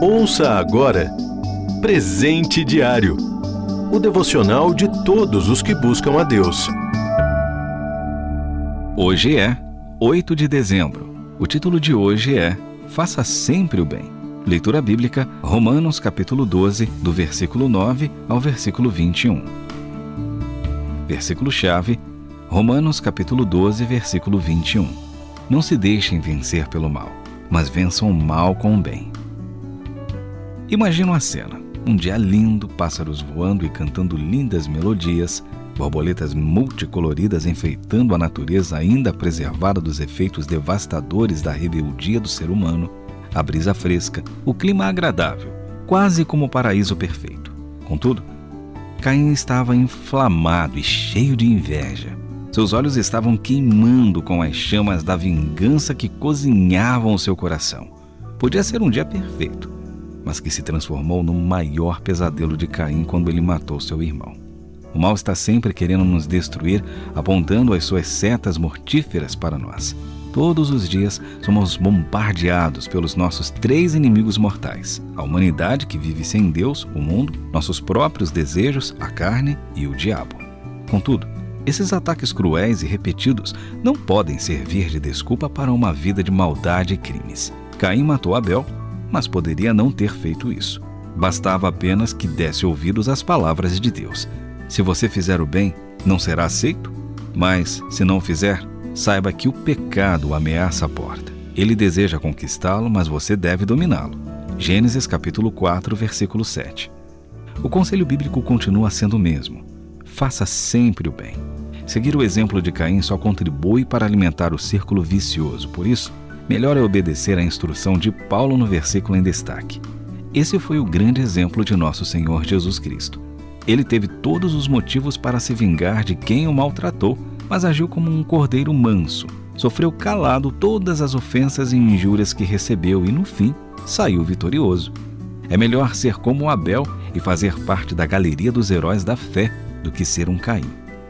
Ouça agora Presente Diário o devocional de todos os que buscam a Deus. Hoje é 8 de dezembro. O título de hoje é Faça sempre o bem. Leitura bíblica, Romanos capítulo 12, do versículo 9 ao versículo 21. Versículo-chave, Romanos capítulo 12, versículo 21. Não se deixem vencer pelo mal, mas vençam o mal com o bem. Imagina uma cena. Um dia lindo, pássaros voando e cantando lindas melodias, borboletas multicoloridas enfeitando a natureza ainda preservada dos efeitos devastadores da rebeldia do ser humano, a brisa fresca, o clima agradável, quase como o paraíso perfeito. Contudo, Caim estava inflamado e cheio de inveja. Seus olhos estavam queimando com as chamas da vingança que cozinhavam seu coração. Podia ser um dia perfeito, mas que se transformou no maior pesadelo de Caim quando ele matou seu irmão. O mal está sempre querendo nos destruir, apontando as suas setas mortíferas para nós. Todos os dias somos bombardeados pelos nossos três inimigos mortais: a humanidade que vive sem Deus, o mundo, nossos próprios desejos, a carne e o diabo. Contudo, esses ataques cruéis e repetidos não podem servir de desculpa para uma vida de maldade e crimes. Caim matou Abel mas poderia não ter feito isso. Bastava apenas que desse ouvidos às palavras de Deus. Se você fizer o bem, não será aceito? Mas, se não fizer, saiba que o pecado ameaça a porta. Ele deseja conquistá-lo, mas você deve dominá-lo. Gênesis capítulo 4, versículo 7. O conselho bíblico continua sendo o mesmo. Faça sempre o bem. Seguir o exemplo de Caim só contribui para alimentar o círculo vicioso. Por isso, melhor é obedecer à instrução de Paulo no versículo em destaque. Esse foi o grande exemplo de nosso Senhor Jesus Cristo. Ele teve todos os motivos para se vingar de quem o maltratou, mas agiu como um cordeiro manso. Sofreu calado todas as ofensas e injúrias que recebeu e, no fim, saiu vitorioso. É melhor ser como Abel e fazer parte da galeria dos heróis da fé do que ser um Caim,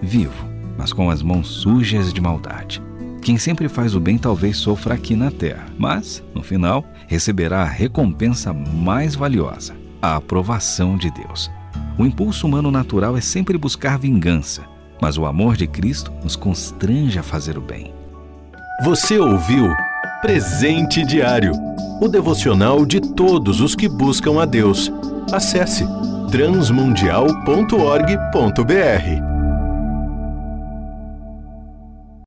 vivo, mas com as mãos sujas de maldade. Quem sempre faz o bem talvez sofra aqui na terra, mas, no final, receberá a recompensa mais valiosa, a aprovação de Deus. O impulso humano natural é sempre buscar vingança, mas o amor de Cristo nos constrange a fazer o bem. Você ouviu Presente Diário o devocional de todos os que buscam a Deus. Acesse transmundial.org.br.